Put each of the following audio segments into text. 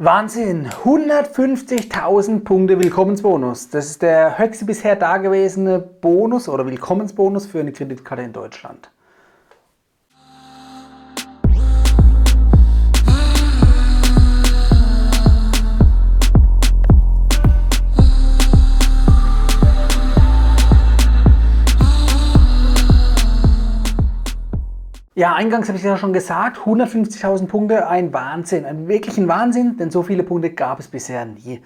Wahnsinn! 150.000 Punkte Willkommensbonus. Das ist der höchste bisher dagewesene Bonus oder Willkommensbonus für eine Kreditkarte in Deutschland. Ja, eingangs habe ich ja schon gesagt, 150.000 Punkte, ein Wahnsinn, ein wirklichen Wahnsinn, denn so viele Punkte gab es bisher nie.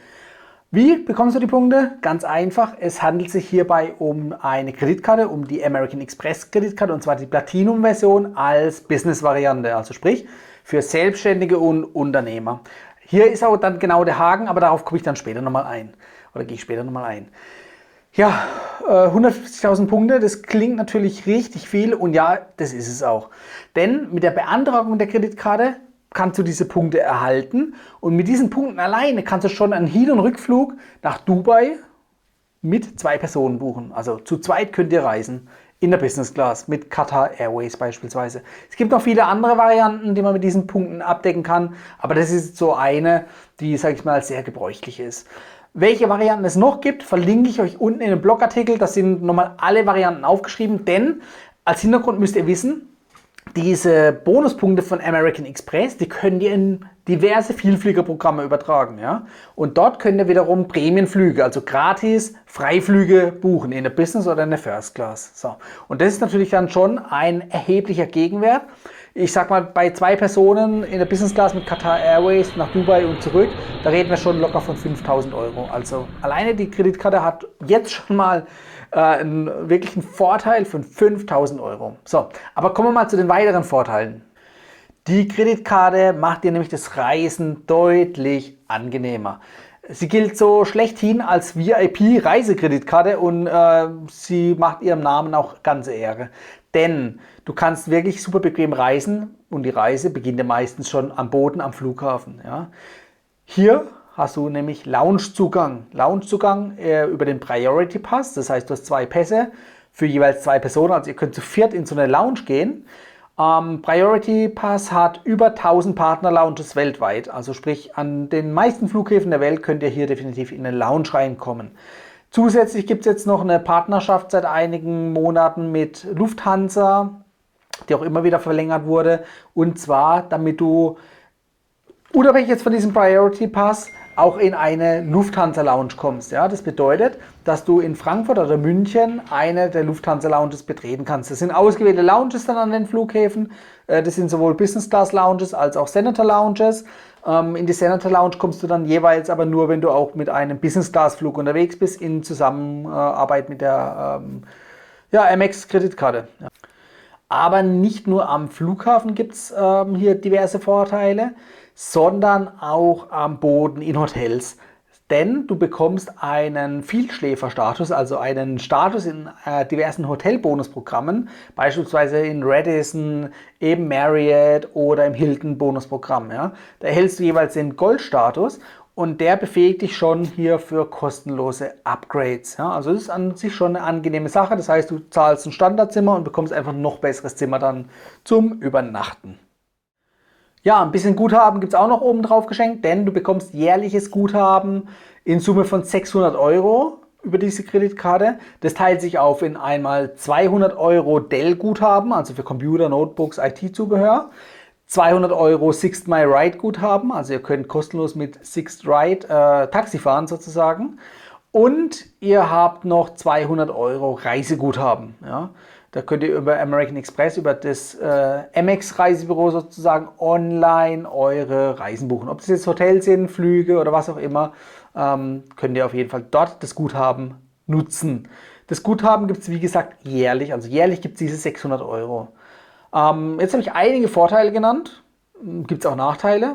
Wie bekommst du die Punkte? Ganz einfach, es handelt sich hierbei um eine Kreditkarte, um die American Express Kreditkarte und zwar die Platinum-Version als Business-Variante, also sprich für Selbstständige und Unternehmer. Hier ist auch dann genau der Haken, aber darauf komme ich dann später nochmal ein oder gehe ich später nochmal ein. Ja, 150.000 äh, Punkte, das klingt natürlich richtig viel und ja, das ist es auch. Denn mit der Beantragung der Kreditkarte kannst du diese Punkte erhalten und mit diesen Punkten alleine kannst du schon einen Hin- und Rückflug nach Dubai mit zwei Personen buchen. Also zu zweit könnt ihr reisen in der Business Class mit Qatar Airways beispielsweise. Es gibt noch viele andere Varianten, die man mit diesen Punkten abdecken kann, aber das ist so eine, die, sage ich mal, sehr gebräuchlich ist. Welche Varianten es noch gibt, verlinke ich euch unten in dem Blogartikel. Da sind nochmal alle Varianten aufgeschrieben, denn als Hintergrund müsst ihr wissen, diese Bonuspunkte von American Express, die könnt ihr in diverse Vielfliegerprogramme übertragen. Ja? Und dort könnt ihr wiederum Prämienflüge, also gratis Freiflüge buchen in der Business oder in der First Class. So. Und das ist natürlich dann schon ein erheblicher Gegenwert ich sag mal, bei zwei Personen in der Business Class mit Qatar Airways nach Dubai und zurück, da reden wir schon locker von 5000 Euro. Also alleine die Kreditkarte hat jetzt schon mal äh, einen wirklichen Vorteil von 5000 Euro. So, aber kommen wir mal zu den weiteren Vorteilen. Die Kreditkarte macht dir nämlich das Reisen deutlich angenehmer. Sie gilt so schlechthin als VIP-Reisekreditkarte und äh, sie macht ihrem Namen auch ganze Ehre. Denn du kannst wirklich super bequem reisen und die Reise beginnt ja meistens schon am Boden am Flughafen. Ja. Hier hast du nämlich Loungezugang. Loungezugang äh, über den Priority Pass, das heißt, du hast zwei Pässe für jeweils zwei Personen, also ihr könnt zu viert in so eine Lounge gehen. Ähm, Priority Pass hat über 1000 Partner-Lounges weltweit, also sprich an den meisten Flughäfen der Welt könnt ihr hier definitiv in eine Lounge reinkommen. Zusätzlich gibt es jetzt noch eine Partnerschaft seit einigen Monaten mit Lufthansa, die auch immer wieder verlängert wurde. Und zwar, damit du unabhängig jetzt von diesem Priority Pass auch in eine Lufthansa Lounge kommst. Ja, das bedeutet, dass du in Frankfurt oder München eine der Lufthansa Lounges betreten kannst. Das sind ausgewählte Lounges dann an den Flughäfen. Äh, das sind sowohl Business Class Lounges als auch Senator Lounges. Ähm, in die Senator Lounge kommst du dann jeweils aber nur, wenn du auch mit einem Business-Class-Flug unterwegs bist, in Zusammenarbeit mit der ähm, ja, Amex-Kreditkarte. Ja. Aber nicht nur am Flughafen gibt es ähm, hier diverse Vorteile, sondern auch am Boden in Hotels denn du bekommst einen Vielschläferstatus, also einen Status in äh, diversen Hotelbonusprogrammen, beispielsweise in Radisson, im Marriott oder im Hilton Bonusprogramm. Ja. Da erhältst du jeweils den Goldstatus und der befähigt dich schon hier für kostenlose Upgrades. Ja. Also das ist an sich schon eine angenehme Sache. Das heißt, du zahlst ein Standardzimmer und bekommst einfach ein noch besseres Zimmer dann zum Übernachten. Ja, ein bisschen Guthaben gibt es auch noch oben drauf geschenkt, denn du bekommst jährliches Guthaben in Summe von 600 Euro über diese Kreditkarte. Das teilt sich auf in einmal 200 Euro Dell-Guthaben, also für Computer, Notebooks, IT-Zubehör. 200 Euro Sixt My Ride Guthaben, also ihr könnt kostenlos mit Sixt Ride äh, Taxi fahren sozusagen. Und ihr habt noch 200 Euro Reiseguthaben. Ja. Da könnt ihr über American Express, über das äh, MX-Reisebüro sozusagen online eure Reisen buchen. Ob das jetzt Hotels sind, Flüge oder was auch immer, ähm, könnt ihr auf jeden Fall dort das Guthaben nutzen. Das Guthaben gibt es wie gesagt jährlich, also jährlich gibt es diese 600 Euro. Ähm, jetzt habe ich einige Vorteile genannt. Gibt es auch Nachteile?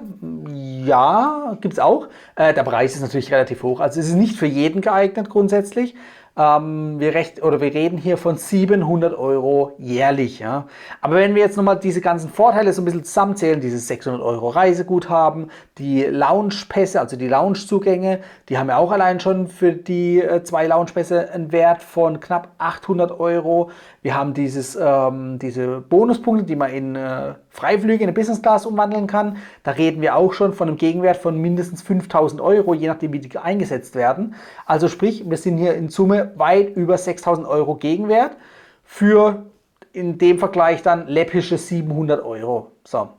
Ja, gibt es auch. Äh, der Preis ist natürlich relativ hoch. Also es ist nicht für jeden geeignet grundsätzlich. Ähm, wir, recht, oder wir reden hier von 700 Euro jährlich. Ja? Aber wenn wir jetzt nochmal diese ganzen Vorteile so ein bisschen zusammenzählen, dieses 600 Euro Reiseguthaben, die Loungepässe, also die Loungezugänge, die haben ja auch allein schon für die äh, zwei Loungepässe einen Wert von knapp 800 Euro. Wir haben dieses, ähm, diese Bonuspunkte, die man in äh, Freiflüge in eine Business Class umwandeln kann. Da reden wir auch schon von einem Gegenwert von mindestens 5000 Euro, je nachdem wie die eingesetzt werden. Also sprich, wir sind hier in Summe weit über 6000 Euro Gegenwert für in dem Vergleich dann läppische 700 Euro. So.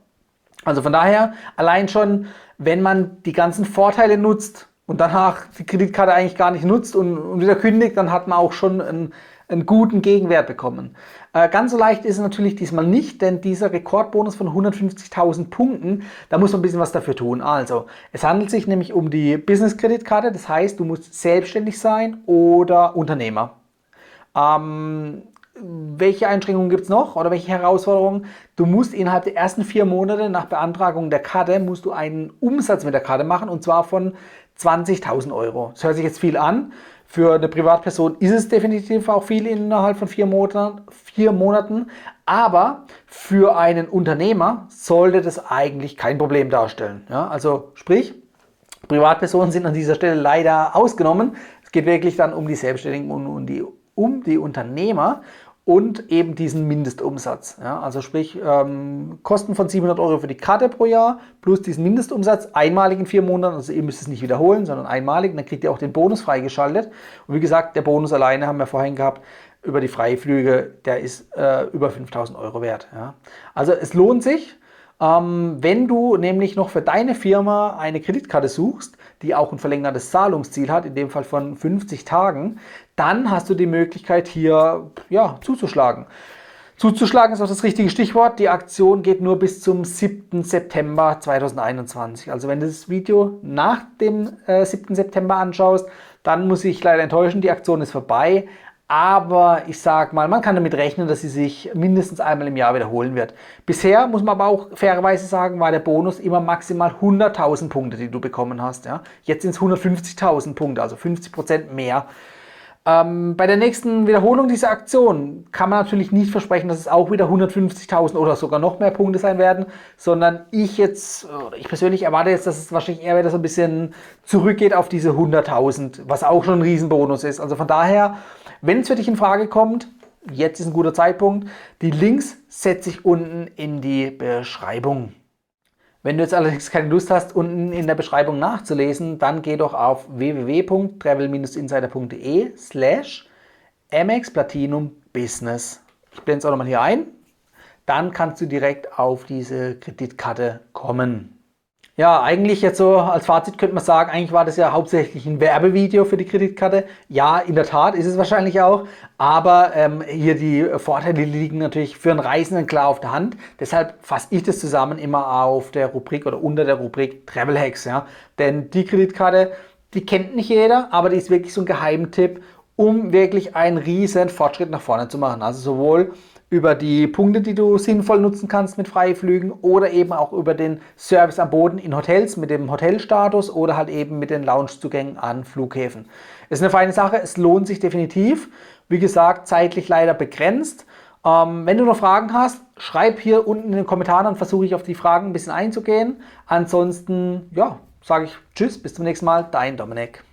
Also von daher, allein schon, wenn man die ganzen Vorteile nutzt und danach die Kreditkarte eigentlich gar nicht nutzt und, und wieder kündigt, dann hat man auch schon einen, einen guten Gegenwert bekommen. Äh, ganz so leicht ist es natürlich diesmal nicht, denn dieser Rekordbonus von 150.000 Punkten, da muss man ein bisschen was dafür tun. Also, es handelt sich nämlich um die Business-Kreditkarte, das heißt, du musst selbstständig sein oder Unternehmer. Ähm, welche Einschränkungen gibt es noch oder welche Herausforderungen? Du musst innerhalb der ersten vier Monate nach Beantragung der Karte musst du einen Umsatz mit der Karte machen und zwar von 20.000 Euro. Das hört sich jetzt viel an. Für eine Privatperson ist es definitiv auch viel innerhalb von vier Monaten, vier Monaten. Aber für einen Unternehmer sollte das eigentlich kein Problem darstellen. Ja, also sprich, Privatpersonen sind an dieser Stelle leider ausgenommen. Es geht wirklich dann um die Selbstständigen und um die, um die Unternehmer und eben diesen Mindestumsatz. Ja, also sprich, ähm, Kosten von 700 Euro für die Karte pro Jahr plus diesen Mindestumsatz einmalig in vier Monaten. Also ihr müsst es nicht wiederholen, sondern einmalig. Dann kriegt ihr auch den Bonus freigeschaltet. Und wie gesagt, der Bonus alleine haben wir vorhin gehabt über die Freiflüge, der ist äh, über 5000 Euro wert. Ja. Also es lohnt sich. Ähm, wenn du nämlich noch für deine Firma eine Kreditkarte suchst, die auch ein verlängertes Zahlungsziel hat, in dem Fall von 50 Tagen, dann hast du die Möglichkeit hier ja, zuzuschlagen. Zuzuschlagen ist auch das richtige Stichwort. Die Aktion geht nur bis zum 7. September 2021. Also wenn du das Video nach dem äh, 7. September anschaust, dann muss ich leider enttäuschen, die Aktion ist vorbei. Aber ich sage mal, man kann damit rechnen, dass sie sich mindestens einmal im Jahr wiederholen wird. Bisher, muss man aber auch fairerweise sagen, war der Bonus immer maximal 100.000 Punkte, die du bekommen hast. Ja? Jetzt sind es 150.000 Punkte, also 50% mehr. Ähm, bei der nächsten Wiederholung dieser Aktion kann man natürlich nicht versprechen, dass es auch wieder 150.000 oder sogar noch mehr Punkte sein werden, sondern ich jetzt, ich persönlich erwarte jetzt, dass es wahrscheinlich eher wieder so ein bisschen zurückgeht auf diese 100.000, was auch schon ein Riesenbonus ist. Also von daher wenn es für dich in Frage kommt, jetzt ist ein guter Zeitpunkt. Die Links setze ich unten in die Beschreibung. Wenn du jetzt allerdings keine Lust hast, unten in der Beschreibung nachzulesen, dann geh doch auf www.travel-insider.de slash MX Platinum Business. Ich blende es auch nochmal hier ein. Dann kannst du direkt auf diese Kreditkarte kommen. Ja, eigentlich jetzt so als Fazit könnte man sagen, eigentlich war das ja hauptsächlich ein Werbevideo für die Kreditkarte. Ja, in der Tat ist es wahrscheinlich auch, aber ähm, hier die Vorteile liegen natürlich für einen Reisenden klar auf der Hand. Deshalb fasse ich das zusammen immer auf der Rubrik oder unter der Rubrik Travel Hacks. Ja? Denn die Kreditkarte, die kennt nicht jeder, aber die ist wirklich so ein Geheimtipp, um wirklich einen riesen Fortschritt nach vorne zu machen. Also sowohl über die Punkte, die du sinnvoll nutzen kannst mit Freiflügen oder eben auch über den Service am Boden in Hotels mit dem Hotelstatus oder halt eben mit den Loungezugängen an Flughäfen. Ist eine feine Sache, es lohnt sich definitiv. Wie gesagt, zeitlich leider begrenzt. Ähm, wenn du noch Fragen hast, schreib hier unten in den Kommentaren, dann versuche ich auf die Fragen ein bisschen einzugehen. Ansonsten, ja, sage ich Tschüss, bis zum nächsten Mal, dein Dominik.